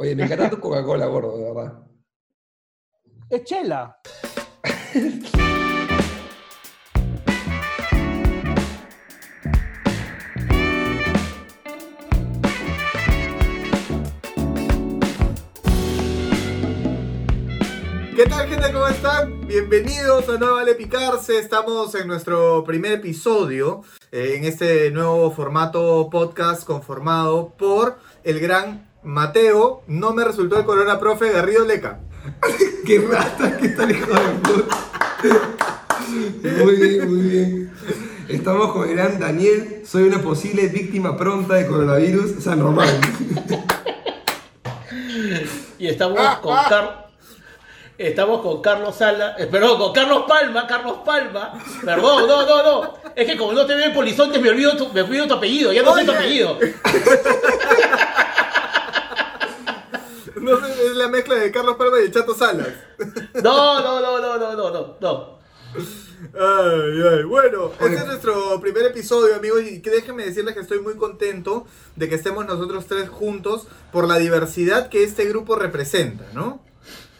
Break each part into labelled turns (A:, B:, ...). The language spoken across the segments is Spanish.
A: Oye, me encanta tu Coca-Cola, gordo, de verdad.
B: Es chela.
C: ¿Qué tal gente? ¿Cómo están? Bienvenidos a No Vale Picarse. Estamos en nuestro primer episodio eh, en este nuevo formato podcast conformado por el gran Mateo. No me resultó el corona profe Garrido Leca.
A: ¡Qué rata! ¿Qué tal, hijo de puta? Muy bien, muy bien. Estamos con el gran Daniel. Soy una posible víctima pronta de coronavirus San Román.
D: Y estamos con Car- Estamos con Carlos Sala, eh, perdón, con Carlos Palma, Carlos Palma. Perdón, no, no, no. Es que como no te veo en Polizontes me olvido tu, me olvido tu apellido, ya no sé tu apellido.
C: No es la mezcla de Carlos Palma y el Chato Salas.
D: No, no, no, no, no, no, no, no.
C: Ay, ay. Bueno, este es nuestro primer episodio, amigos, y que déjenme decirles que estoy muy contento de que estemos nosotros tres juntos por la diversidad que este grupo representa, ¿no?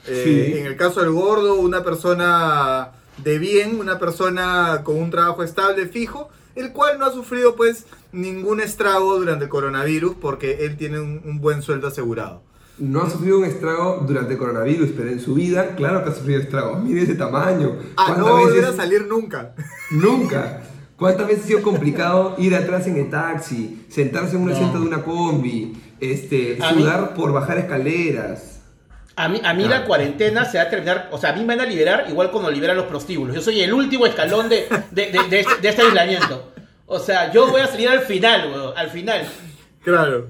C: Eh,
A: Sí.
C: En el caso del gordo, una persona de bien, una persona con un trabajo estable, fijo, el cual no ha sufrido pues ningún estrago durante el coronavirus porque él tiene un, un buen sueldo asegurado.
A: No ha sufrido un estrago durante el coronavirus, pero en su vida, claro que ha sufrido estragos. Mire ese tamaño.
C: Ah, no a volver a salir nunca.
A: Nunca. ¿Cuántas veces ha sido complicado ir atrás en el taxi, sentarse en un
D: No.
A: asiento de una combi, este,
D: A mí-
A: sudar por bajar escaleras?
D: A mí, a mí la cuarentena se va a terminar, o sea, a mí me van a liberar igual cuando liberan los prostíbulos. Yo soy el último escalón de, de, de- de este, de este aislamiento. O sea, yo voy a salir al final, weón, al final.
C: Claro.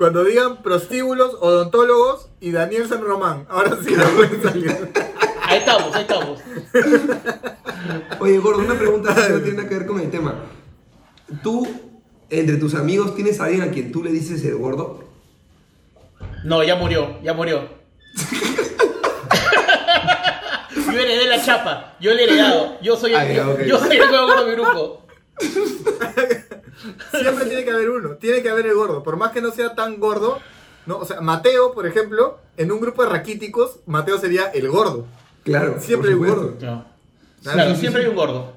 C: Cuando digan prostíbulos, odontólogos y Daniel San Román. Ahora sí la pueden salir.
D: Ahí estamos, ahí estamos.
A: Oye, gordo, una pregunta que no tiene nada que ver con el tema. ¿Tú, entre tus amigos, tienes a alguien a quien tú le dices el gordo?
D: No, ya murió, ya murió. yo heredé la chapa, yo le he heredado. Yo soy el,
A: Ah, ya, ok.
D: yo soy el nuevo gordo de mi grupo.
C: Siempre tiene que haber uno. Tiene que haber el gordo. Por más que no sea tan gordo. ¿no? O sea, Mateo, por ejemplo, en un grupo de raquíticos, Mateo sería el gordo.
A: Claro,
C: Siempre
A: supuesto.
C: gordo.
D: No. Claro, siempre hay un gordo.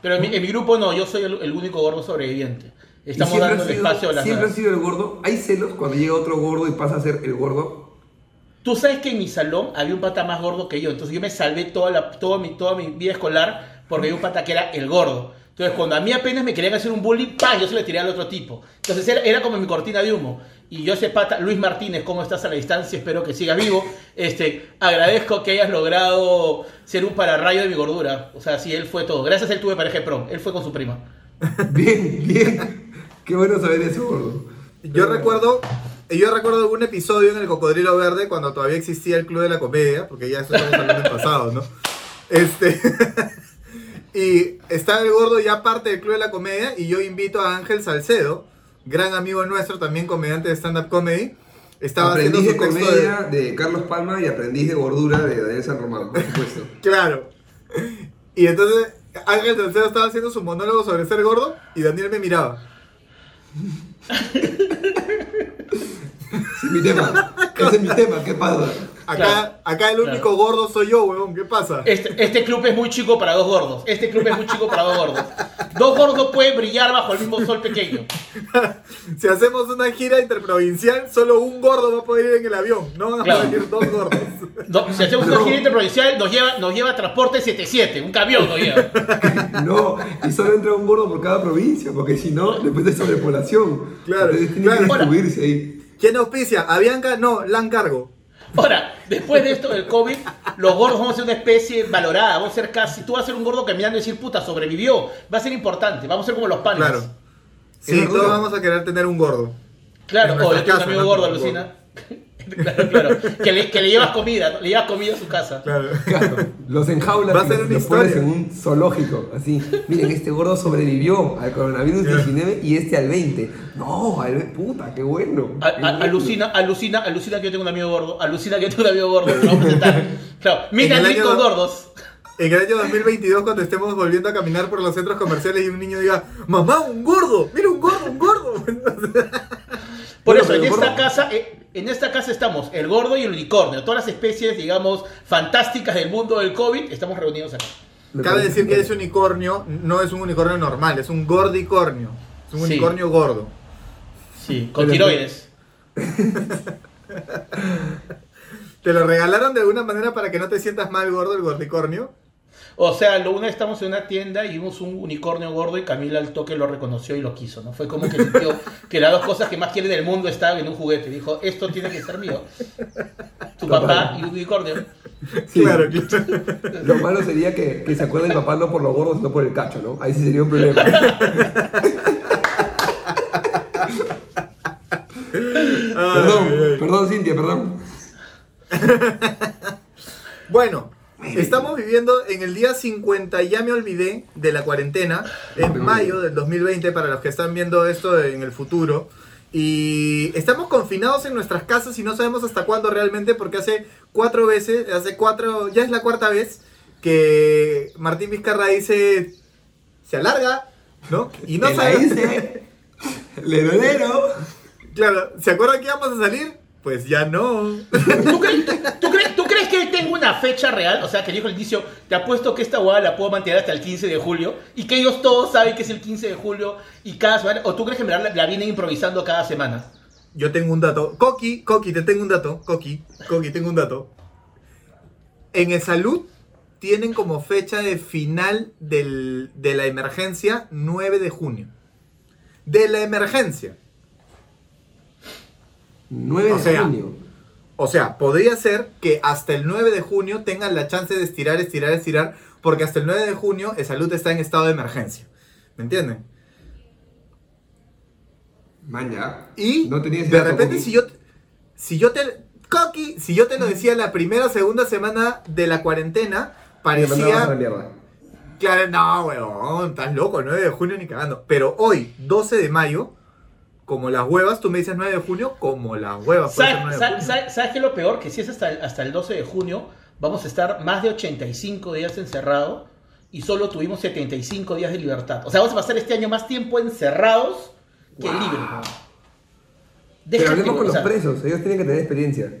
D: Pero en mi, en mi grupo no, yo soy el, el único gordo sobreviviente. Estamos dando el espacio a las
A: Siempre ha sido el gordo. ¿Hay celos cuando llega otro gordo y pasa a ser el gordo?
D: Tú sabes que en mi salón había un pata más gordo que yo, entonces yo me salvé toda, la, toda, mi, toda mi vida escolar porque había un pata que era el gordo. Entonces cuando a mí apenas me querían hacer un bullying, ¡pam! yo se le tiré al otro tipo. Entonces era, era como mi cortina de humo. Y yo ese pata, Luis Martínez, ¿cómo estás a la distancia? Espero que sigas vivo. Este, agradezco que hayas logrado ser un pararrayo de mi gordura. O sea, sí, él fue todo. Gracias a él tuve pareja de prom. Él fue con su prima.
A: Bien, bien. Qué bueno saber eso.
C: Yo recuerdo. Yo recuerdo algún episodio en el Cocodrilo Verde cuando todavía existía el Club de la Comedia, porque ya eso estamos hablando del pasado, ¿no? Este. y estaba el gordo ya parte del Club de la Comedia y yo invito a Ángel Salcedo, gran amigo nuestro, también comediante de stand-up comedy. Estaba
A: aprendiz de
C: haciendo su texto
A: comedia de... Carlos Palma y aprendiz de gordura de Daniel San Román, por supuesto.
C: Claro. Y entonces Ángel Salcedo estaba haciendo su monólogo sobre ser gordo y Daniel me miraba.
A: Ese es mi tema. Ese es mi tema. ¿Qué pasa?
C: Acá,
D: Claro,
C: acá el único gordo soy yo, weón. ¿Qué pasa?
D: Este, este club es muy chico para dos gordos. Este club es muy chico para dos gordos. Dos gordos pueden brillar bajo el mismo sol pequeño.
C: Si hacemos una gira interprovincial, solo un gordo va a poder ir en el avión. No van a
D: Claro.
C: poder ir dos gordos.
D: No, si hacemos
A: No.
D: una gira interprovincial, nos lleva, nos lleva transporte 77, un camión nos lleva.
A: No, y solo entra un gordo por cada provincia, porque si no, después de sobrepoblación.
C: Claro,
A: Entonces tiene
C: claro.
A: que distribuirse ahí.
C: ¿Quién auspicia? ¿Avianca? No, Lancargo.
D: Ahora, después de esto del COVID, los gordos vamos a ser una especie valorada. Vamos a ser casi. Tú vas a ser un gordo caminando y decir, puta, sobrevivió. Va a ser importante. Vamos a ser como los panes.
C: Claro. Sí, todos vamos a querer tener un gordo.
D: Claro, o
C: nuestra
D: yo tengo un amigo gordo, alucina. Claro, claro. Que le, que le llevas comida, le llevas comida a su casa.
C: Claro.
A: Claro, los enjaulas
C: Va a
A: y
C: ser
A: los,
C: una
A: los pones
C: historia.
A: en un zoológico, así. Miren, este gordo sobrevivió al coronavirus 19 y este al 20. No, al puta, qué bueno.
D: A-
A: qué
D: a-
A: bueno.
D: alucina, alucina, alucina que yo tengo un amigo gordo. Alucina que yo tengo un amigo gordo. Lo vamos a presentar. Claro, mira
C: En el
D: ricos
C: año-
D: gordos.
C: En el año 2022, cuando estemos volviendo a caminar por los centros comerciales y un niño diga, mamá, un gordo, mira un gordo, un gordo.
D: Por
A: Bueno,
D: eso, en esta
A: gordo-
D: casa, eh, En esta casa estamos el gordo y el unicornio. Todas las especies, digamos, fantásticas del mundo del COVID, estamos reunidos acá.
C: Cabe decir que ese unicornio no es un unicornio normal, es un gordicornio. Es un
D: Sí.
C: unicornio gordo.
D: Sí, con
A: Pero-
D: tiroides.
C: ¿Te lo regalaron de alguna manera para que no te sientas mal gordo el gordicornio?
D: O sea, lo una vez estamos en una tienda y vimos un unicornio gordo y Camila al toque lo reconoció y lo quiso, ¿no? Fue como que sintió que las dos cosas que más quiere del mundo estaban en un juguete. Dijo, esto tiene que ser mío. Tu papá y un unicornio.
A: Sí.
C: Claro, claro.
A: Lo malo sería que, que se acuerde el papá no por los gordos, sino por el cacho, ¿no? Ahí sí sería un problema. perdón, perdón, Cintia, perdón.
C: Bueno, estamos viviendo en el día 50, ya me olvidé, de la cuarentena, en mayo del 2020, para los que están viendo esto en el futuro. Y estamos confinados en nuestras casas y no sabemos hasta cuándo realmente, porque hace cuatro veces, hace cuatro, ya es la cuarta vez que Martín Vizcarra dice, se alarga, ¿no? Y no sabemos.
A: Lero, lero.
C: claro, ¿se acuerdan que íbamos a salir? Pues ya no.
D: ¿Tú crees, tú crees- que tengo una fecha real? O sea, que dijo el inicio, te apuesto que esta hueá la puedo mantener hasta el 15 de julio y que ellos todos saben que es el 15 de julio y cada semana. ¿O tú crees que en verdad la, la vienen improvisando cada semana?
C: Yo tengo un dato. Coqui, Coqui, te tengo un dato. Coqui, Coqui, tengo un dato. En el salud tienen como fecha de final del- de la emergencia 9 de junio. De la emergencia.
A: 9
C: O
A: de
C: sea,
A: junio.
C: O sea, podría ser que hasta el 9 de junio tengan la chance de estirar, estirar, estirar, porque hasta el 9 de junio el salud está en estado de emergencia. ¿Me entienden?
A: Man, ya.
C: Y
A: no tenía ese
C: de repente si yo si yo te Coqui, si yo te lo decía la primera o segunda semana de la cuarentena, parecía claro, no, weón, estás loco, 9 de junio ni cagando. Pero hoy, 12 de mayo, como las huevas, tú me dices 9 de junio, como las huevas.
D: ¿Sabes,
C: 9 de
D: sabes-
C: junio.
D: sabes- sabes qué es lo peor? Que si es hasta el, hasta el 12 de junio, vamos a estar más de 85 días encerrados y solo tuvimos 75 días de libertad. O sea, vamos a pasar este año más tiempo encerrados que
A: Wow.
D: libres.
A: Pero hablemos con los presos, ellos tienen que tener experiencia.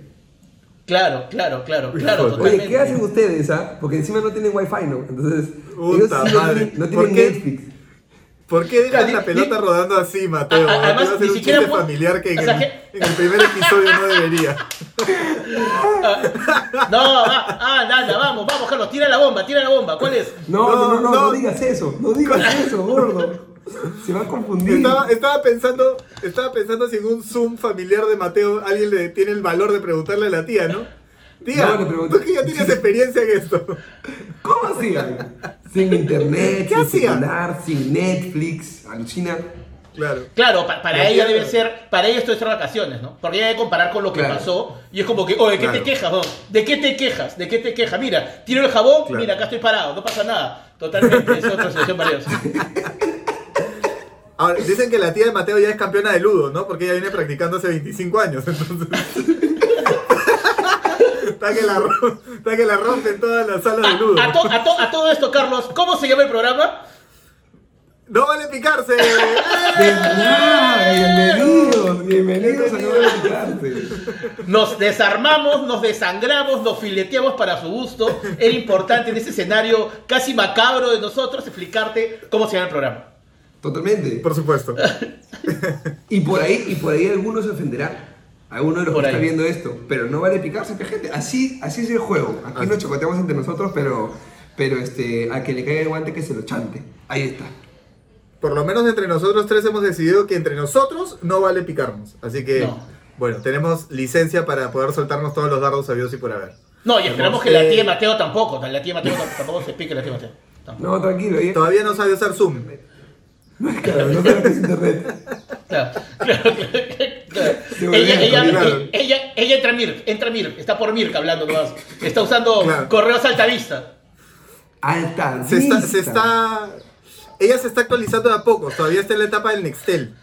D: Claro, claro, claro, claro, totalmente.
A: Oye, ¿qué hacen ustedes, ah? Porque encima no tienen wifi, ¿no? Entonces,
C: Puta
A: ellos sí no tienen, no
C: ¿Por
A: tienen? Netflix.
C: ¿Por qué dejas la pelota rodando así, Mateo?
D: A- a- además,
C: Te va a hacer
D: ni
C: un
D: siquiera
C: chiste familiar que en,
D: o sea,
C: el,
D: que-
C: en el primer episodio no debería.
D: No, ah, ah, nada, vamos, vamos, Carlos, tira la bomba, tira la bomba. ¿Cuál es?
A: No, no, no, no, no,
C: no.
A: digas eso, no digas eso, gordo. Se va a confundir.
C: Estaba, estaba pensando, estaba pensando si en un Zoom familiar de Mateo alguien le tiene el valor de preguntarle a la tía, ¿no? Tía,
A: No,
C: tú que ya tienes experiencia en esto.
A: ¿Cómo hacían? Sin internet,
C: ¿Qué
A: sin
C: hacían?
A: celular, sin Netflix, alucina.
C: Claro.
D: Claro, pa- para
C: La
D: ella debe ser, para ella esto es vacaciones, ¿no? Porque ella debe comparar con lo que
A: Claro.
D: pasó y es como que, oye, ¿de qué
C: Claro.
D: te quejas? ¿De qué te quejas? ¿De qué te quejas? Mira, tiro el jabón,
C: Claro.
D: mira, acá estoy parado, no pasa nada. Totalmente, es otra situación valiosa.
C: Ahora, dicen que la tía de Mateo ya es campeona de ludo, ¿no? Porque ella viene practicando hace 25 años, entonces. está, que la, está que la rompe en todas las salas de ludo.
D: A, a to- a to- a todo esto, Carlos, ¿cómo se llama el programa?
C: ¡No vale picarse!
A: Bienvenidos, bienvenidos a No Vale Picarse.
D: Nos desarmamos, nos desangramos, nos fileteamos para su gusto. Era importante en este escenario casi macabro de nosotros explicarte cómo se llama el programa.
A: Totalmente.
C: Por supuesto.
A: Y por ahí, y por ahí algunos se ofenderán. Algunos de los
D: Por
A: que
D: ahí.
A: están viendo esto. Pero no vale picarse, que gente. Así, así es el juego. Aquí
C: Así.
A: nos chocoteamos entre nosotros, pero, pero este, a que le caiga el guante que se lo chante. Ahí está.
C: Por lo menos entre nosotros tres hemos decidido que entre nosotros no vale picarnos. Así que,
D: No.
C: bueno, tenemos licencia para poder soltarnos todos los dardos sabios y por haber.
D: No, y esperamos que
C: Eh,
D: la tía Mateo tampoco. La tía Mateo tampoco se pique la tía Mateo. Tampoco.
A: No, tranquilo. Ella,
C: Todavía no sabe usar Zoom.
A: Claro, no internet.
D: Claro, claro, claro, Ella, ella, ella, ella, ella entra a Mir, entra a Mir, está por Mirk hablando nomás. Está usando
C: Claro.
D: correos altavista.
A: Alta.
C: Se está,
A: vista.
C: se está. Ella se está actualizando de a poco. Todavía está en la etapa del Nextel.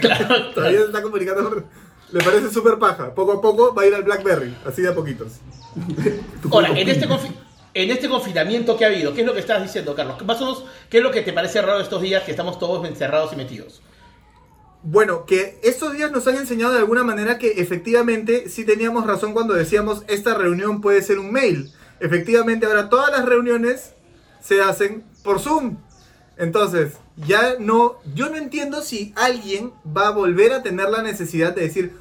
D: Claro,
C: Todavía se está comunicando. Le parece súper paja. Poco a poco va a ir al Blackberry. Así de a poquitos.
D: Ahora, en este, confi- en este confinamiento que ha habido, ¿qué es lo que estás diciendo, Carlos? ¿qué es lo que te parece raro estos días que estamos todos encerrados y metidos?
C: Bueno, que estos días nos han enseñado de alguna manera que efectivamente sí teníamos razón cuando decíamos esta reunión puede ser un mail. Efectivamente, ahora todas las reuniones se hacen por Zoom. Entonces, ya no, yo no entiendo si alguien va a volver a tener la necesidad de decir,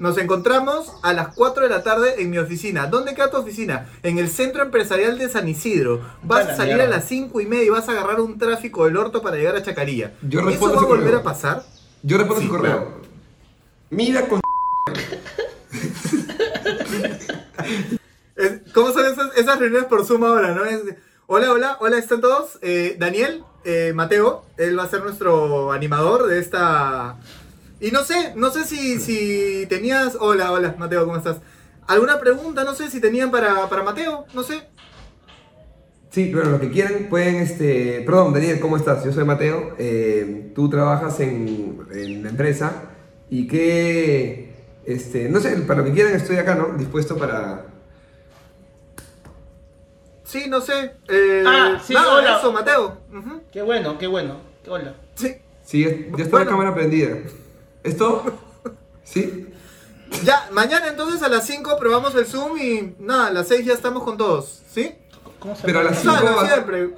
C: nos encontramos a las 4 de la tarde en mi oficina. ¿Dónde queda tu oficina? En el centro empresarial de San Isidro. Vas a salir a las 5 y media y vas a agarrar un tráfico del orto para llegar a Chacarilla.
A: Yo
C: ¿Eso
A: respondo
C: va a volver
A: correo.
C: a pasar?
A: Yo respondo
C: Sí,
A: su correo.
C: claro.
A: Mira con.
C: ¿Cómo son esas, esas reuniones por Zoom ahora, no? Es, hola, hola, hola, ¿están todos? Eh, Daniel, eh, Mateo, él va a ser nuestro animador de esta... Y no sé, no sé si, si tenías... Hola, hola, Mateo, ¿cómo estás? ¿Alguna pregunta? No sé si tenían para, para Mateo, no sé.
A: Sí, bueno, lo que quieran pueden, este... Perdón, Daniel, ¿cómo estás? Yo soy Mateo. eh, tú trabajas en, en la empresa y que... Este, no sé, para lo que quieran estoy acá, ¿no? Dispuesto para...
C: Sí, no sé. Eh,
D: Ah, sí,
C: nada,
D: hola.
C: eso, Mateo.
D: Qué bueno, qué bueno. Hola.
C: Sí.
A: Sí, ya, ya está
C: Bueno.
A: la cámara prendida. ¿Esto? ¿Sí?
C: Ya, mañana entonces a las 5 probamos el Zoom y nada, a las 6 ya estamos con todos, ¿sí?
D: ¿Cómo se
A: Pero a las cinco
C: Claro, siempre.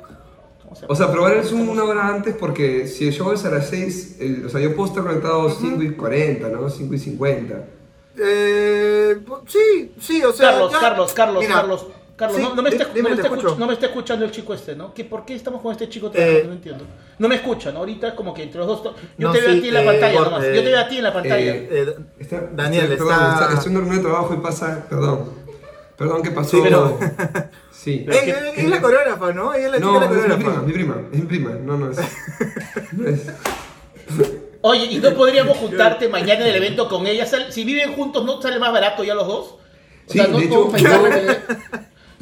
D: ¿Cómo se
A: O sea, probar el Zoom una hora antes porque si el show es a las 6, el- o sea, yo puedo estar conectado 5 y 40, ¿no? 5 y 50.
C: Eh, sí, sí, o sea.
D: Carlos,
C: ya-
D: Carlos, Carlos,
C: Mira,
D: Carlos. Carlos,
C: sí,
D: no, no me está,
C: di- dime,
D: no, me está no me está escuchando el chico este, ¿no? ¿Qué, ¿Por qué estamos con este chico trabajando?
C: Eh,
D: no entiendo. No me escuchan, ahorita es como que entre los dos... Yo
C: No,
D: te veo
C: sí,
D: a ti en la
C: eh,
D: pantalla
C: por-
D: nomás.
C: eh,
D: Yo te veo a ti en la pantalla.
A: eh,
C: Eh,
A: Está-
C: Daniel,
A: estoy,
C: está-
A: perdón, estoy en una reunión de trabajo y pasa, perdón. Perdón, ¿qué pasó?
C: Sí, pero-
A: Sí.
C: Ella es la coreógrafa, ¿no? Ella es la
A: No,
C: chica
A: es mi prima,
C: coreógrafa.
A: mi prima, es mi prima. No, no es. no es-
D: Oye, ¿y no podríamos juntarte mañana en el evento con ella? Si viven juntos, ¿no sale más barato ya los dos? O
A: Sí,
D: sea, no
A: de hecho,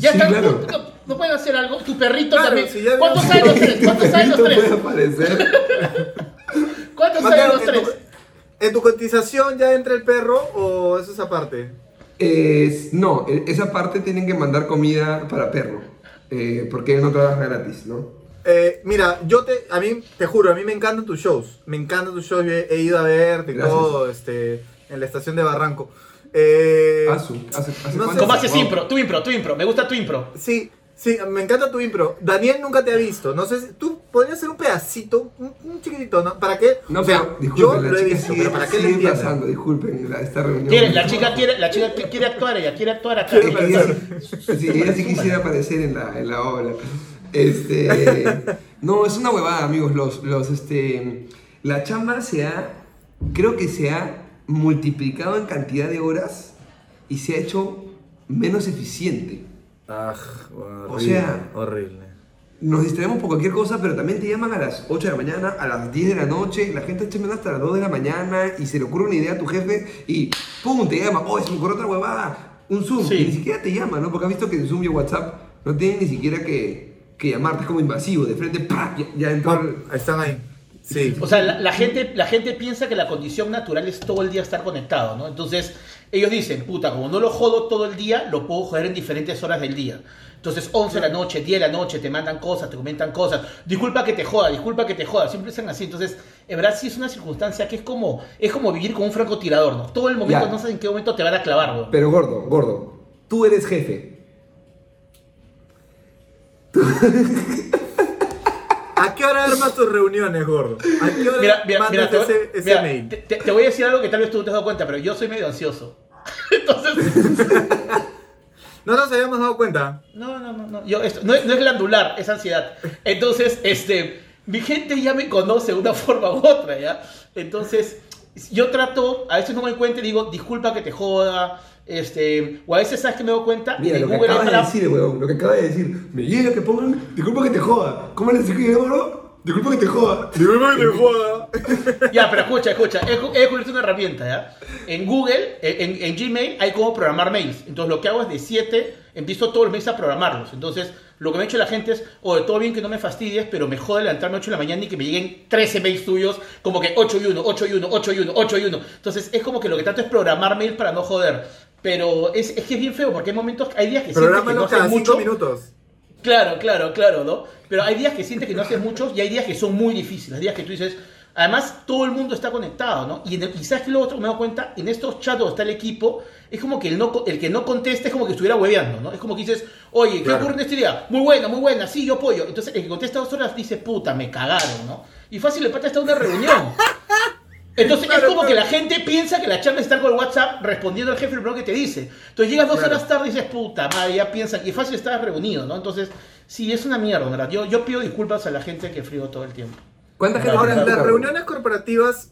D: Ya
A: Sí,
D: están
A: claro.
D: juntos, no, no pueden hacer algo. Tu perrito
C: Claro,
D: también.
C: si
D: ¿Cuántos años los tres? ¿Cuántos años los tres?
A: aparecer.
D: ¿Cuántos años los
C: ¿en
D: tres?
C: tu, ¿En tu cotización ya entra el perro o eso es aparte?
A: Es- no, e- esa parte tienen que mandar comida para perro. eh, porque él no trabaja gratis, ¿no?
C: Eh, mira, yo te, a mí, te juro, a mí me encantan tus shows. Me encantan tus shows, yo he, he ido a verte y
A: Gracias.
C: todo, este, en la estación de Barranco. Eh,
A: Asu, ¿hace, hace
C: no sé
A: cuánto?
D: ¿Cómo haces
A: Wow.
D: impro? Tu impro, tu impro. Me gusta tu impro.
C: Sí, sí, me encanta tu impro. Daniel nunca te ha visto. No sé si tú podrías hacer un pedacito, un, un chiquitito, ¿no? ¿Para qué?
A: No,
C: o sea,
A: pero disculpen,
C: yo
A: la
C: lo he
A: chica
C: visto, pero para qué le
A: pasando, disculpen, la- esta reunión.
D: Quiere- la chica quiere, la chica qui- quiere actuar, ella quiere actuar acá.
C: Quiere
A: ella, sí, sí, ella sí quisiera aparecer en la, en la obra. Este, no, es una huevada, amigos. Los, los, este, la chamba se ha, creo que se ha multiplicado en cantidad de horas y se ha hecho menos eficiente.
C: Ah,
A: O sea-
C: horrible.
A: Nos distraemos por cualquier cosa, pero también te llaman a las 8 de la mañana, a las 10 de la noche, la gente está llamando hasta las 2 de la mañana y se le ocurre una idea a tu jefe y ¡pum! te llama, ¡oh, se me ocurrió otra huevada! Un Zoom,
D: Sí.
A: y ni siquiera te llama, ¿no? Porque has visto que en Zoom y WhatsApp no tienen ni siquiera que, que llamarte, es como invasivo, de frente, ¡pa! Ya, ya entró
C: Están ahí. Sí.
D: O sea, la, la gente, la gente piensa que la condición natural es todo el día estar conectado, ¿no? Entonces, ellos dicen, puta, como no lo jodo todo el día, lo puedo joder en diferentes horas del día. Entonces, 11 de la noche, 10 de la noche, te mandan cosas, te comentan cosas. Disculpa que te joda, disculpa que te joda. Siempre están así. Entonces, en verdad sí es una circunstancia que es como, es como vivir con un francotirador, ¿no? Todo el momento,
A: Ya.
D: no sabes en qué momento te van a clavar, ¿no?
A: Pero gordo, gordo, tú eres jefe.
C: ¿A qué hora armas tus reuniones, gordo? ¿A qué hora
D: Mira, mira,
C: mandas
D: mira, te, voy-
C: ese, ese
D: mira,
C: mail?
D: te- te- te voy a decir algo que tal vez tú no te has dado cuenta, pero yo soy medio ansioso. Entonces,
C: No nos habíamos dado cuenta.
D: No, no, no, no. Yo, esto, no, es, no es glandular, es ansiedad. Entonces, este, mi gente ya me conoce de una forma u otra, ¿ya? Entonces, yo trato, a veces no me doy cuenta y digo, disculpa que te joda, este, o a veces sabes que me doy cuenta
A: Mira, lo que
D: Google
A: acabas de decir, weón, lo que acabas de decir. Me llega que pongan, disculpa que te joda. ¿Cómo le decís, bro? Disculpa que te joda.
C: Disculpa que te joda.
D: Ya, pero escucha, escucha, he, he descubierto una herramienta, ¿ya? En Google, en, en Gmail, hay cómo programar mails. Entonces, lo que hago es de 7, empiezo todos los mails a programarlos. Entonces, lo que me ha hecho la gente es, oye, todo bien que no me fastidies, pero me jode levantarme a 8 de la mañana y que me lleguen 13 mails tuyos, como que 8 y 1, 8 y 1, 8 y 1, 8 y 1. Entonces, es como que lo que trato es programar mails para no joder. Pero es, es que es bien feo, porque hay momentos, hay días que sientes que no haces mucho.
C: 5 minutos.
D: Claro, claro, claro, ¿no? Pero hay días que sientes que no haces muchos y hay días que son muy difíciles. Hay días que tú dices, Además, todo el mundo está conectado, ¿no? Y, el- y ¿sabes qué lo otro que me doy cuenta? En estos chats donde está el equipo, es como que el, no, el que no contesta es como que estuviera hueveando, ¿no? Es como que dices, oye, ¿qué
C: Claro.
D: ocurre en este día? Muy buena, muy buena, sí, yo apoyo. Entonces, el que contesta dos horas dice, puta, me cagaron, ¿no? Y fácil, el pata está una reunión. Entonces
C: Claro,
D: es como que
C: claro.
D: la gente piensa que la chamba está con el WhatsApp respondiendo al jefe lo que te dice. Entonces llegas dos
C: Claro.
D: horas tarde y dices, puta madre, ya piensan, y fácil estás reunido, ¿no? Entonces, sí, es una mierda, ¿verdad? Yo, yo pido disculpas a la gente que frío todo el tiempo.
A: ¿Cuánta gente
C: Ahora,
A: tu
C: las reuniones corporativas,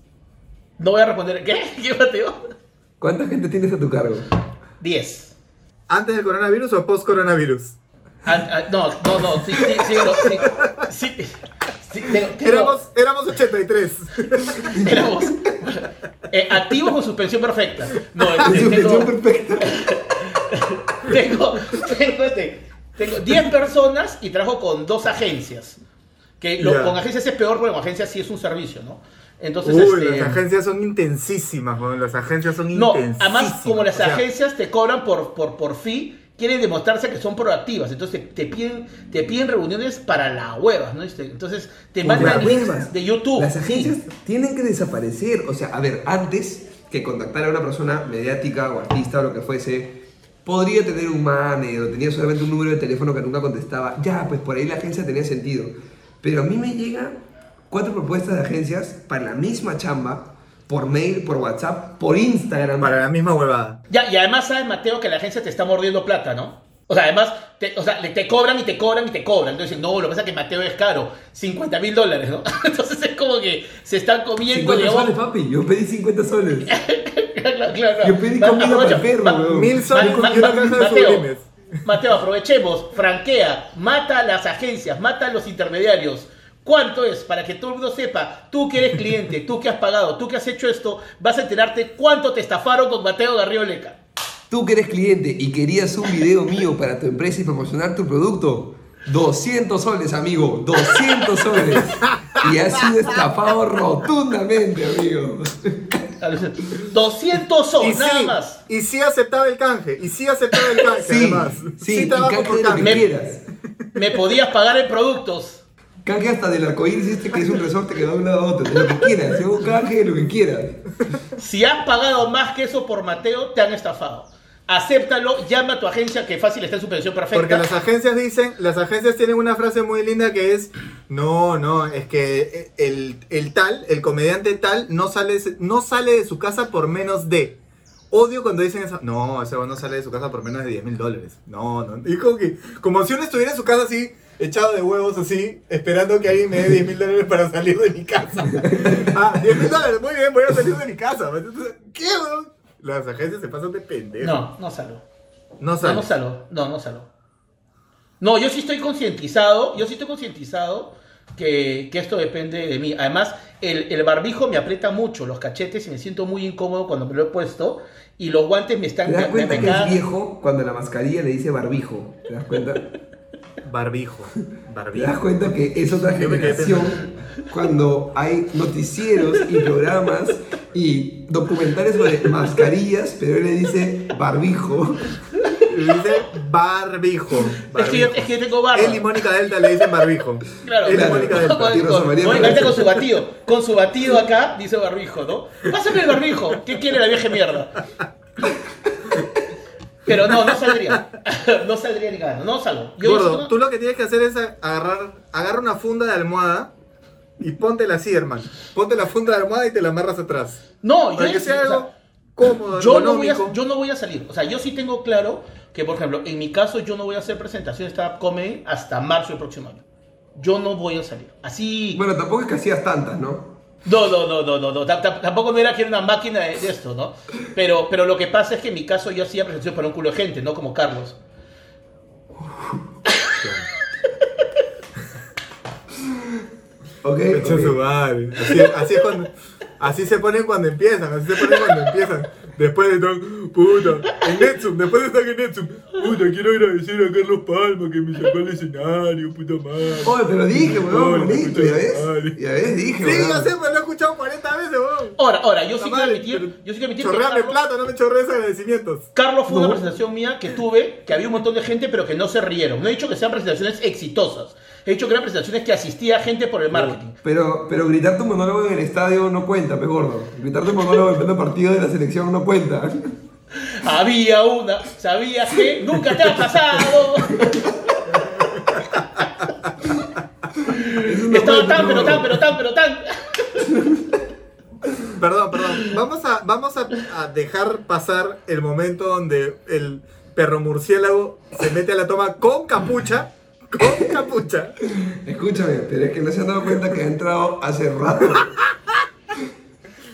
D: No voy a responder, ¿qué? ¿Qué Mateo?
A: ¿Cuánta gente tienes a tu cargo?
D: 10.
C: ¿antes del coronavirus o post coronavirus?
D: No, no, no, sí, sí, sí, no, sí, sí, sí, tengo- tengo-
C: Éramos, éramos 83.
D: éramos, eh, activos con suspensión perfecta. No,
A: En
D: este,
A: suspensión
D: tengo,
A: perfecta.
D: tengo, tengo, este, tengo 10 personas y trabajo con dos agencias. Que lo-
C: Ya.
D: con agencias es peor porque con agencias sí es un servicio, ¿no? Entonces,
C: Uy,
D: este,
C: las agencias son intensísimas, weón, las agencias son
D: no,
C: intensísimas.
D: además como las
C: o sea,
D: agencias te cobran por, por, por fee, quieren demostrarse que son proactivas. Entonces te, te piden, te piden reuniones para la huevas, ¿no? Este, Entonces te mandan
A: las
D: links
A: huevas.
D: de YouTube.
A: Las
D: sí.
A: agencias tienen que desaparecer. O sea, a ver, antes que contactar a una persona mediática o artista o lo que fuese, podría tener un manager o tenía solamente un número de teléfono que nunca contestaba. Ya, pues por ahí la agencia tenía sentido. Pero a mí me llegan cuatro propuestas de agencias para la misma chamba, por mail, por WhatsApp, por Instagram.
C: Para la misma huevada.
D: Ya, y además sabes, Mateo, que la agencia te está mordiendo plata, ¿no? O sea, además, te, o sea, te cobran y te cobran y te cobran. Entonces dicen, no, lo que pasa es que Mateo es caro, 50 mil dólares, ¿no? Entonces es como que se están comiendo,
A: 50
D: digamos,
A: soles, papi. Yo pedí 50 soles.
D: claro, claro.
A: Yo pedí comida para el perro, weón.
C: Mil soles y una caja de sublimes.
D: Mateo, aprovechemos, franquea, mata a las agencias, mata a los intermediarios. ¿Cuánto es? Para que todo el mundo sepa, tú que eres cliente, tú que has pagado, tú que has hecho esto, vas a enterarte cuánto te estafaron con Mateo Garrioleca.
A: Tú que eres cliente y querías un video mío para tu empresa y promocionar tu producto, 200 soles, amigo, 200 soles. Y has sido estafado rotundamente, amigo.
D: 200 son,
C: Y
D: nada
C: sí,
D: más.
C: y sí aceptaba el canje, y sí aceptaba el canje,
A: Sí,
C: además.
A: sí, y
C: trabajo
A: canje
C: por
A: de lo que
C: canje.
D: Me-
A: quieras.
D: Me podías pagar en productos.
A: Canje hasta del arcoíris este que es un resorte que va de un lado a otro, de lo que quieras. Yo canje de lo que quieras.
D: Si has pagado más que eso por Mateo, te han estafado. Acéptalo, llama a tu agencia que fácil está en su pensión perfecta.
C: Porque las agencias dicen, las agencias tienen una frase muy linda que es, no, no, es que el, el tal, el comediante tal, no sale, no sale de su casa por menos de. Odio cuando dicen eso. No, ese no sale de su casa por menos de 10 mil dólares. No, no. Y como que, como si uno estuviera en su casa así, echado de huevos así, esperando que alguien me dé 10 mil dólares para salir de mi casa. ah, 10 mil dólares, muy bien, voy a salir de mi casa. ¿Qué, weón? Las agencias se pasan de pendejo.
D: No, no salgo.
C: no
D: No,
C: sale.
D: no salgo. No, no salgo. No, yo sí estoy concientizado, yo sí estoy concientizado que, que esto depende de mí. Además, el, el barbijo me aprieta mucho los cachetes y me siento muy incómodo cuando me lo he puesto. Y los guantes me están...
A: ¿Te das cuenta
D: me
A: que es viejo cuando la mascarilla le dice barbijo? ¿Te das cuenta?
C: Barbijo.
A: ¿Te
C: Barbijo.
A: das cuenta que es otra generación cuando hay noticieros y programas y documentales sobre mascarillas, pero él le dice barbijo?
C: Dice barbijo.
D: Es que, yo,
C: barbijo.
D: es que yo tengo barba.
C: Él y Mónica Delta le dicen barbijo.
D: Claro,
C: Él y
A: claro.
C: Mónica Delta.
D: Con,
A: Y Rosa María
D: con-
A: Pérez.
D: ahorita con su batido, con su batido acá, dice barbijo, ¿no? Pásame el barbijo, ¿qué quiere la vieja mierda? Pero no, no saldría. No saldría ni gana, no salgo. Yo
C: Gordo, tú lo que tienes que hacer es agarrar, agarra una funda de almohada y póntela así, hermano. Ponte la funda de almohada y te la amarras atrás.
D: no, yo,
C: Para que
D: sí,
C: sea
D: o sea,
C: algo cómodo,
D: yo no, voy a,
C: ergonómico.
D: yo no voy a salir. O sea, yo sí tengo claro que, por ejemplo, en mi caso, yo no voy a hacer presentación de stand-up comedy hasta marzo del próximo año. Yo no voy a salir. Así.
A: Bueno, tampoco es que hacías tantas, ¿no?
D: No, no, no, no, no, no. Tampoco me era que era una máquina de, de esto, ¿no? Pero, pero lo que pasa es que en mi caso yo hacía presentación para un culo de gente, no como Carlos.
A: Ok.
C: Echa
A: ok.
C: su madre. Así, así es cuando. Así se ponen cuando empiezan, así se ponen cuando empiezan. Después de todo, puta, en Netsum, después de estar en Netsum, puta, quiero agradecer a Carlos Palma que me sacó al escenario, puta madre.
A: Oye, pero dije, weón, bonito, ¿ya ves?
C: madre.
A: Ya ves, dije,
C: Sí,
A: weón.
C: ya sé, pero lo he escuchado 40 veces, weón.
D: Ahora, ahora, yo sí quiero
C: madre,
D: admitir, yo sí quiero admitir que
C: Chorreame
D: Carlos,
C: plata, no me chorrees agradecimientos.
D: Carlos fue una
A: No.
D: presentación mía que tuve, que había un montón de gente, pero que no se rieron. No he dicho que sean presentaciones exitosas. He que eran presentaciones que asistía gente por el marketing.
A: Pero, pero gritar tu monólogo en el estadio no cuenta, pe gordo. Gritar tu monólogo en pleno partido de la selección no cuenta.
D: Había una, sabías que nunca te ha pasado.
A: No
D: Estaba tan, pero tan, pero tan, pero tan.
C: Perdón, perdón. Vamos a, vamos a, a dejar pasar el momento donde el perro murciélago se mete a la toma con capucha. Con capucha.
A: Escúchame, pero es que no se han dado cuenta que ha entrado hace rato.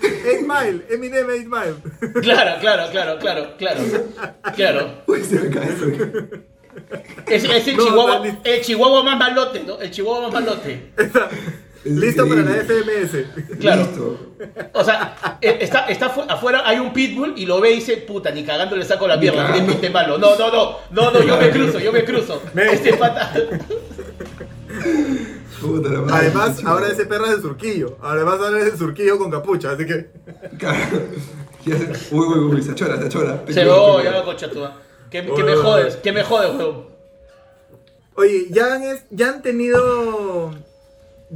C: 8 Mile, Eminem 8 Mile.
D: Claro, claro, claro, claro, claro. Claro.
A: Uy, se me cae eso.
D: Es, es el,
C: No,
D: chihuahua,
C: Dani.
D: el chihuahua más malote, ¿no? El chihuahua más malote.
C: Listo para la. FMS.
D: Claro.
A: Listo.
D: O sea, eh, está, está afu- afuera, hay un pitbull y lo ve y dice, puta, ni cagando le saco la pierna, tiene pinte malo. No, no, no, no, no, yo me cruzo, yo me cruzo. Este pata.
A: Puta la madre.
C: Además, ahora ese perro es de surquillo. Además, ahora es de surquillo con capucha. Así que.
A: Uy, uy, uy, se achora, se achora.
D: Se va, ya va, concha tú. Que, me jodes, que me jodes, weón.
C: Oye, ¿ya han, es- ya han tenido.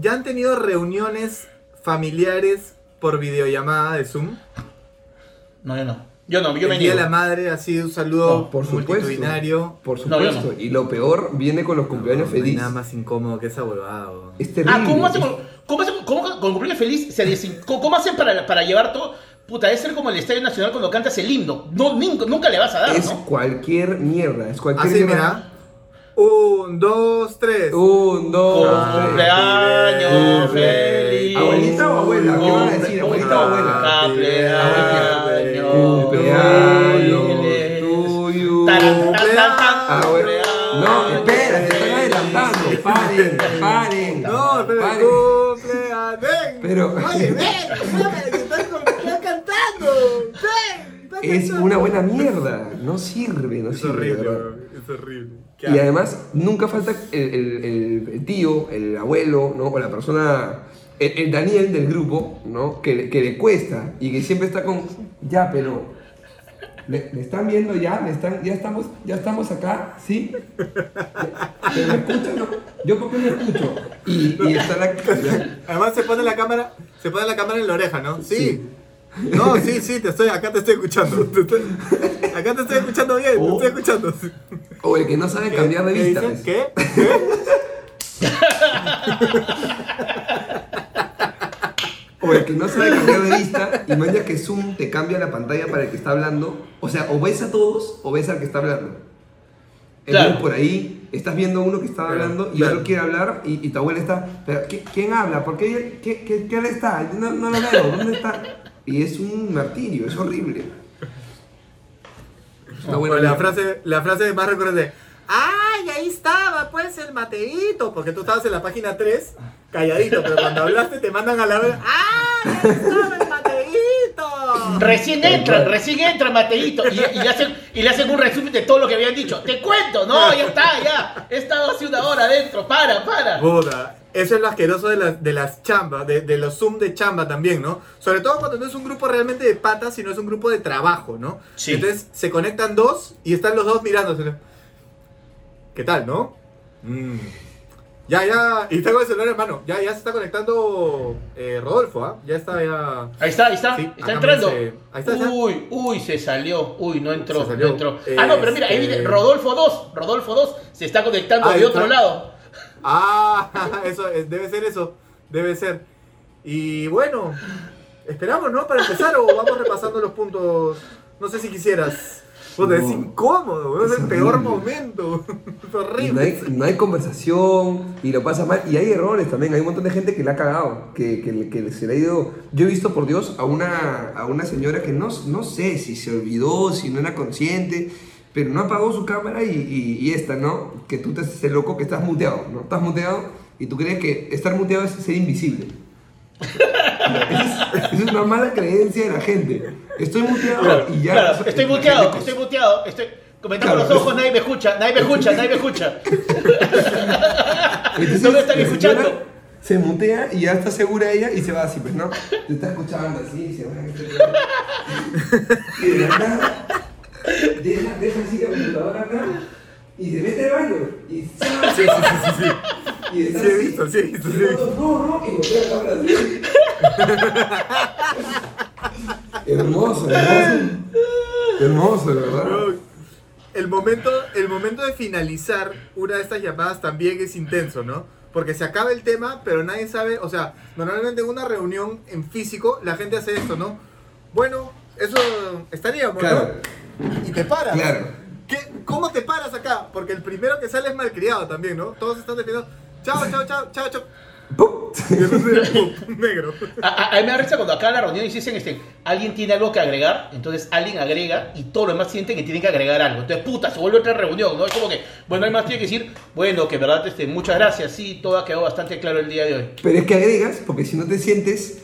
C: ¿Ya han tenido reuniones familiares por videollamada de Zoom?
D: No, yo no. Yo no, yo me
C: el día de la madre ha sido un saludo
A: No, por supuesto.
C: multitudinario.
A: Por
D: No, yo
A: supuesto.
D: no.
A: Y lo peor viene con los cumpleaños
C: No
A: feliz.
C: nada más incómodo que esa huevada.
A: Es terrible.
D: Ah, ¿cómo hacen con, cómo hacen, cómo con cumpleaños feliz? Se ¿Cómo hacen para, para llevar todo? Puta, es ser como el Estadio Nacional cuando cantas el himno. No, nunca, nunca le vas a dar,
A: Es
D: ¿no?
A: cualquier mierda. Es cualquier
C: Así,
A: mierda.
C: Un, dos, tres.
A: Un, dos, tres.
D: Cumpleaños
A: Cumple-
D: feliz.
A: ¿Abuelita o abuela? ¿Qué van a decir? ¿Abuelita o abuela?
D: Cumpleaños.
A: Cumpleaños
D: feliz.
A: tuyo. Abuela. No,
D: cumpleaños
A: espera, se están adelantando. Paren, paren.
C: No, espera. Cumpleaños. Ven.
A: Pero-
C: Oye, ven. ven, que estás, con- estás cantando. Ven. estás
A: Es una buena mierda. No sirve, no
C: Es
A: sirve.
C: horrible,
A: verdad.
C: es horrible.
A: Y además, nunca falta el, el- el- el tío, el abuelo, ¿no? O la persona, el, el Daniel del grupo, ¿no? Que, le- que le cuesta y que siempre está con, ya, pero, ¿le, le están viendo ya? ¿Le están, ya, estamos, ¿Ya estamos acá? ¿Sí? ¿Pero me escuchan? No? Yo por qué me escucho. Y, y está la...
C: Además se pone la cámara, se pone la cámara en la oreja, ¿no? Sí. No, sí, sí, te estoy, acá te estoy escuchando. Te estoy- acá te estoy escuchando bien, te
A: Oh.
C: estoy escuchando.
A: O el que no sabe cambiar de
C: ¿Qué
A: vista. pues.
C: ¿Qué? ¿Qué?
A: O el que no sabe cambiar de vista y que Zoom te cambia la pantalla para el que está hablando. O sea, o ves a todos o ves al que está hablando.
D: Claro.
A: Entonces por ahí estás viendo a uno que está
C: Claro,
A: hablando y
C: claro.
A: otro quiere hablar y, y tu abuela está, pero ¿qui- ¿quién habla? ¿Por qué? ¿Qué, qué, qué hora está? No, no lo veo, ¿dónde está? Y es un martirio, es horrible. Buena
C: la frase, la frase más recurrente de, ¡Ay, ahí estaba, pues, el Mateito! Porque tú estabas en la página 3, calladito, pero cuando hablaste te mandan a la vez, ¡Ay, ahí estaba el Mateito!
D: Recién entran, recién entran, Mateito. Y, y le hacen, y le hacen un resumen de todo lo que habían dicho. Te cuento, no, ya está, ya. He estado hace una hora adentro. Para, para.
C: Puta, eso es lo asqueroso de las, de las chambas, de, de los Zoom de chamba también, ¿no? Sobre todo cuando no es un grupo realmente de patas, sino es un grupo de trabajo, ¿no?
D: Sí.
C: Entonces se conectan dos y están los dos mirándose. ¿Qué tal, no? Mm. Ya, ya, y tengo el celular en mano. Ya, ya se está conectando eh, Rodolfo, ¿ah? Ya está, ya.
D: Ahí está, ahí está.
C: Sí,
D: está entrando.
C: ahí está,
D: uy, uy, se salió. Uy, no entró,
C: Se salió.
D: no entró. Ah, no, pero mira, ahí viene Rodolfo 2. Rodolfo 2 se está conectando
C: Ahí
D: de
C: está.
D: otro lado.
C: Ah, eso, es- debe ser eso. Debe ser. Y bueno, esperamos, ¿no? Para empezar o vamos repasando los puntos. No sé si quisieras. Puta, es
A: No.
C: incómodo, weón, es,
A: Es
C: el peor momento. Es
A: no,
C: horrible.
A: hay, no hay conversación y lo pasa mal. Y hay errores también. Hay un montón de gente que la ha cagado. Que, que, que se le ha ido. Yo he visto, por Dios, a una, a una señora que no, no sé si se olvidó, si no era consciente, pero no apagó su cámara y, y, y esta, ¿no? Que tú te haces el loco que estás muteado, ¿no? Estás muteado y tú crees que estar muteado es ser invisible. Esa es, es una mala creencia de la gente. Estoy muteado
D: Claro,
A: y ya.
D: claro, estoy muteado, estoy muteado, estoy... Comentando
A: Claro,
D: los ojos, nadie me escucha, nadie me escucha, nadie me escucha.
A: Entonces,
D: no me están escuchando.
A: Se mutea y ya está segura ella y se va así, pues, ¿no? Te está escuchando así y se va. Y de la nada, deja, deja así la computadora acá y se mete al baño. Y.
C: Sí, sí, sí, sí.
A: Y está
C: Sí, he
A: así.
C: visto, sí he visto, sí
A: No, no, y voltea la cámara así. Hermoso, hermoso. Hermoso, verdad.
C: El momento, el momento de finalizar una de estas llamadas también es intenso, ¿no? Porque se acaba el tema, pero nadie sabe, o sea, normalmente en una reunión en físico la gente hace esto, ¿no? Bueno, eso estaríamos,
A: Claro.
C: ¿no? Y te paras.
A: Claro.
C: ¿Qué? ¿Cómo te paras acá? Porque el primero que sale es malcriado también, ¿no? Todos están defendiendo, chao, chao, chao, chao, chao.
A: ¡Pum!
C: Y entonces, ¡pum! negro.
D: A, a- a mí me da risa cuando acá en la reunión dicen, este, alguien tiene algo que agregar, entonces alguien agrega y todos los demás sienten que tienen que agregar algo. Entonces, puta, se vuelve otra reunión, ¿no? Es como que, bueno, hay más tiene que decir, bueno, que verdad, este, muchas gracias, sí, todo ha quedado bastante claro el día de hoy.
A: Pero es que agregas, porque si no te sientes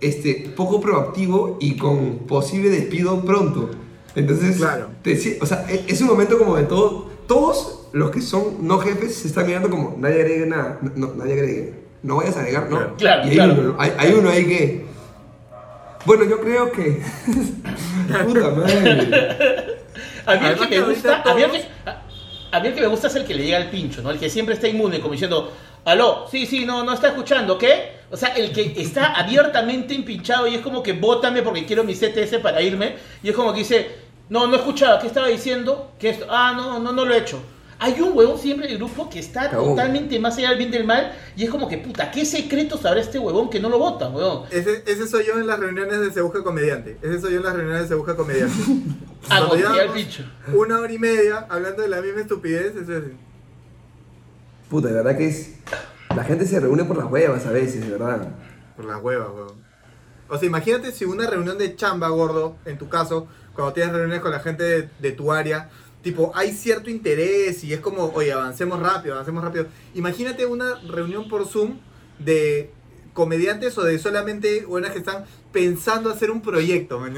A: este, poco proactivo y con posible despido pronto. Entonces,
C: Claro.
A: te o sea, e- es un momento como de todo. Todos los que son no jefes se están mirando como nadie agregue nada. No, no, nadie agregue. No vayas a agregar, ¿no?
C: Claro.
D: Claro,
A: y hay,
D: claro.
A: Uno, hay, hay uno ahí que. Bueno, yo creo que. Puta madre.
D: A mí el que me gusta, a mí el que, a, a mí el que me gusta es el que le llega al pincho, ¿no? El que siempre está inmune, como diciendo, aló, sí, sí, no, no está escuchando, ¿qué? O sea, el que está abiertamente impinchado y es como que bótame porque quiero mi CTS para irme, y es como que dice, no, no escuchaba, ¿qué estaba diciendo? Que esto, ah, no, no, no lo he hecho. Hay un huevón siempre en el grupo que está totalmente más allá del bien del mal, y es como que, puta, ¿qué secreto sabrá este huevón que no lo votan, huevón?
C: Ese, ese soy yo en las reuniones de Se Busca Comediante. Ese soy yo en las reuniones de Se Busca Comediante.
D: Al pincho.
C: una hora y media hablando de la misma estupidez, eso es así.
A: Puta, de verdad que es. La gente se reúne por las huevas a veces, de verdad.
C: Por las huevas, weón. O sea, imagínate si una reunión de chamba, gordo, en tu caso, cuando tienes reuniones con la gente de, de tu área, tipo, hay cierto interés y es como, oye, avancemos rápido, avancemos rápido. Imagínate una reunión por Zoom de comediantes o de solamente buenas que están pensando hacer un proyecto, ¿me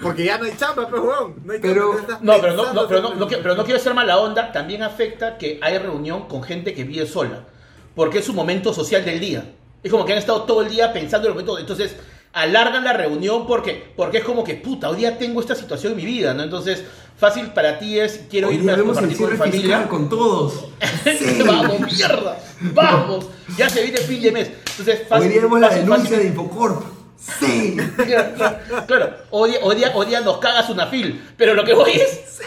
C: Porque ya no hay chamba, pues, weón. No hay chamba,
A: Pero-
C: estás
D: No, pero no, no, pero,
C: hacer
D: no, no, pero no quiero ser mala onda, también afecta que hay reunión con gente que vive sola, porque es su momento social del día. Es como que han estado todo el día pensando en el momento, entonces alargan la reunión porque, porque es como que, puta, hoy día tengo esta situación en mi vida, ¿no? Entonces, fácil para ti es, quiero
A: Hoy
D: irme a compartir con mi familia.
A: con todos. Sí.
D: vamos, mierda, vamos, ya se viene el fin de mes. Entonces,
A: Hoy
D: fácil,
A: día vemos la denuncia
D: fácil-
A: de Infocorp. Sí.
D: claro, hoy, día- hoy, día, hoy día nos cagas una fil, pero lo que voy es...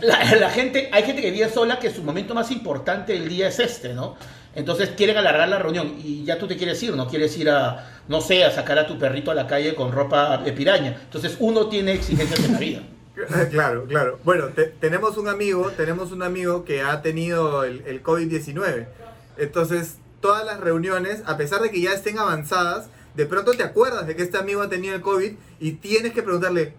D: La, gente, hay gente que vive sola que su momento más importante del día es este, ¿no? Entonces quieren alargar la reunión y ya tú te quieres ir, no quieres ir a, no sé, a sacar a tu perrito a la calle con ropa de piraña. Entonces uno tiene exigencias en la vida.
C: Claro, claro. Bueno, te- tenemos un amigo, tenemos un amigo que ha tenido el, el COVID-19. Entonces, todas las reuniones, a pesar de que ya estén avanzadas, de pronto te acuerdas de que este amigo ha tenido el COVID y tienes que preguntarle,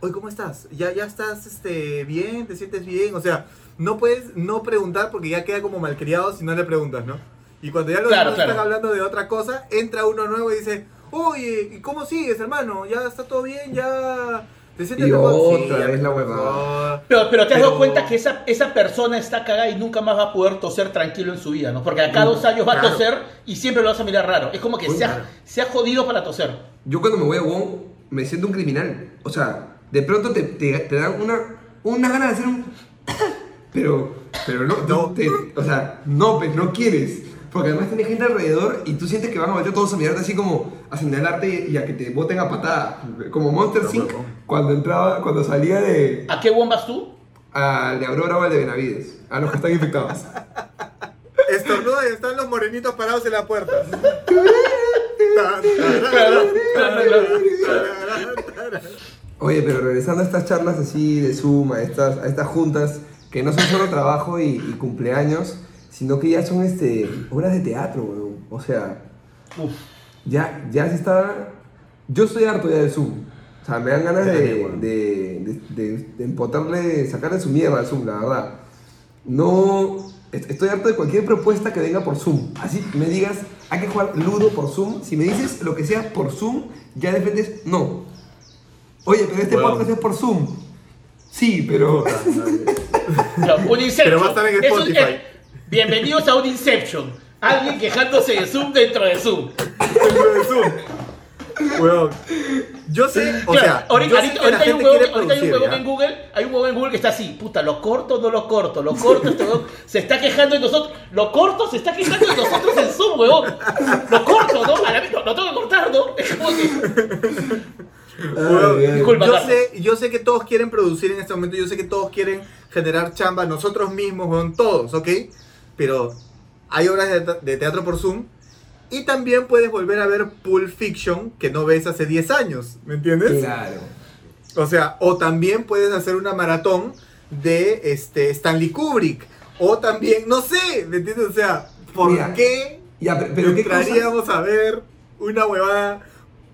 C: oye, ¿cómo estás? ¿Ya, ya estás este, bien? ¿Te sientes bien? O sea, no puedes no preguntar porque ya queda como malcriado si no le preguntas, ¿no? Y cuando ya los
D: Claro,
C: demás
D: claro.
C: están hablando de otra cosa, entra uno nuevo y dice, oye, ¿y cómo sigues, hermano? ¿Ya está todo bien? ¿Ya te sientes
A: Y
C: mejor?"
A: otra vez la huevada.
D: Pero, pero te has dado cuenta que esa, esa persona está cagada y nunca más va a poder toser tranquilo en su vida, ¿no? Porque a cada dos años va a toser y siempre lo vas a mirar raro. Es como que
A: Uy,
D: se ha, se ha jodido para toser.
A: Yo cuando me voy a Wong me siento un criminal. O sea, de pronto te, te, te dan una, una gana de hacer un... Pero, pero no,
C: No.
A: te- o sea, no, pues no quieres. Porque además tienes gente alrededor y tú sientes que van a meter todos a mirarte así como a señalarte y a que te boten a patada. Como Monster Inc. cuando entraba, cuando salía de,
D: ¿A qué bombas tú?
A: a, de Aurora o al de Benavides. A los que están infectados.
C: Estornuda y están los morenitos parados en la puerta.
A: Oye, pero regresando a estas charlas así de Zoom, a estas, a estas juntas, que no son solo trabajo y, y cumpleaños, sino que ya son este, obras de teatro, weón. O sea,
D: Uf.
A: ya, ya se está... Yo estoy harto ya de Zoom. O sea, me dan ganas de, de, de, de- de empotarle, sacarle su mierda al Zoom, la verdad. No... est- Estoy harto de cualquier propuesta que venga por Zoom. Así me digas, hay que jugar Ludo por Zoom. Si me dices lo que sea por Zoom, ya defendes, no. Oye, pero este
C: Bueno.
A: podcast es por Zoom. Sí, pero...
D: No, un Inception.
C: Pero va a estar en
D: Es un-
C: Spotify.
D: es- bienvenidos a un Inception. Alguien quejándose de Zoom dentro de Zoom.
C: Dentro de Zoom. Weón. Yo sé, o
D: Claro,
C: sea,
D: ahorita,
C: yo sé
D: ahorita-
C: que la
D: ahorita hay un huevón, ahorita hay un huevón en Google, hay un huevón en Google que está así, puta, lo corto, no lo corto, lo corto, este huevón se está quejando de nosotros, lo corto, se está quejando de nosotros en Zoom, huevón. Lo corto, ¿no? A la vez, no, lo tengo que cortar, ¿no? Es como que,
A: Ay, ay.
D: Disculpa,
C: yo sé, yo sé que todos quieren producir en este momento, yo sé que todos quieren generar chamba nosotros mismos, weón, todos, ¿ok? Pero hay obras de, te- de teatro por Zoom y también puedes volver a ver Pulp Fiction que no ves hace 10 años, ¿me entiendes?
A: Claro.
C: O sea, o también puedes hacer una maratón de este Stanley Kubrick. O también, no sé, ¿me entiendes? O sea, ¿por
A: Mira,
C: qué
A: Ya, pero, pero ¿qué cosas?
C: entraríamos a ver una huevada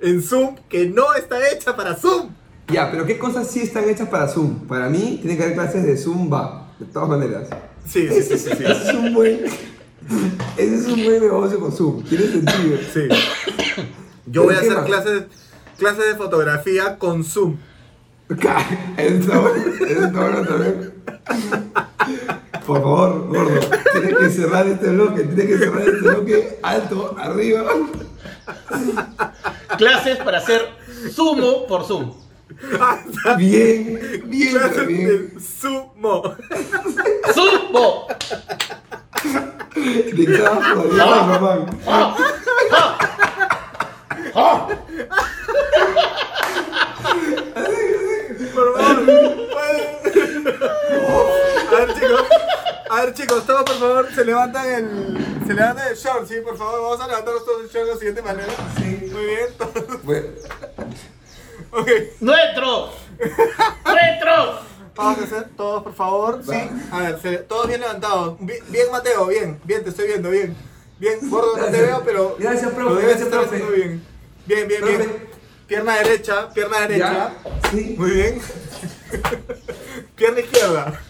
C: en Zoom que no está hecha para Zoom?
A: Ya, pero ¿qué cosas sí están hechas para Zoom? Para mí, tiene que haber clases de Zumba, de todas maneras.
C: Sí, sí, sí, sí. sí.
A: Ese es un buen... Ese es un buen negocio con Zoom. Tiene sentido.
C: Sí. Yo voy a
A: ¿Qué
C: hacer
A: más?
C: clases, clases de fotografía con Zoom.
A: Eso también. Por favor, gordo, tienes que cerrar este bloque, tienes que cerrar este bloque alto, arriba.
D: clases para hacer sumo por Zoom.
A: Bien, bien,
C: Clases
A: bien.
C: de sumo.
D: ¡Sumo!
A: Dictado por Adrián Román.
D: ¡Ah! ¡Ah! ¡Ah!
C: Por favor. A ver, chicos. A ver, chicos, todos por favor se levantan el. Se levantan el short, sí, por favor. Vamos a levantarnos todos el short de la siguiente manera. Sí. Muy bien. todos-
A: Bueno,
C: Ok.
D: ¡Nuestro! ¡Nuestro!
C: Vamos a hacer todos, por favor. Sí. A ver, se- todos bien levantados. Bien, bien, Mateo, bien. Bien, te estoy viendo, bien. Bien, gordo, no te
A: Gracias.
C: veo, pero.
A: Gracias, profe,
C: lo debes
A: gracias,
C: estar
A: profe.
C: haciendo bien. Bien, bien,
A: Profe.
C: bien. Pierna derecha, pierna derecha.
A: ya, sí.
C: Muy bien. pierna izquierda.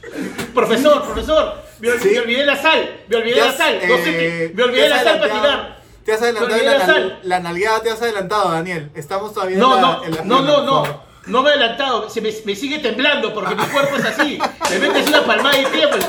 D: Profesor, profesor, me, ol-
C: Sí.
D: me olvidé la sal, me olvidé la
C: has,
D: sal, no sé
C: eh,
D: qué, me olvidé la sal para tirar.
C: Te has adelantado la,
D: la sal.
C: la nalgueada, te has adelantado, Daniel. Estamos todavía
D: No,
C: en la,
D: no,
C: en la
D: no, no, no, no me he adelantado, se me, me sigue temblando porque mi cuerpo es así, me metes una palmada y tiembla.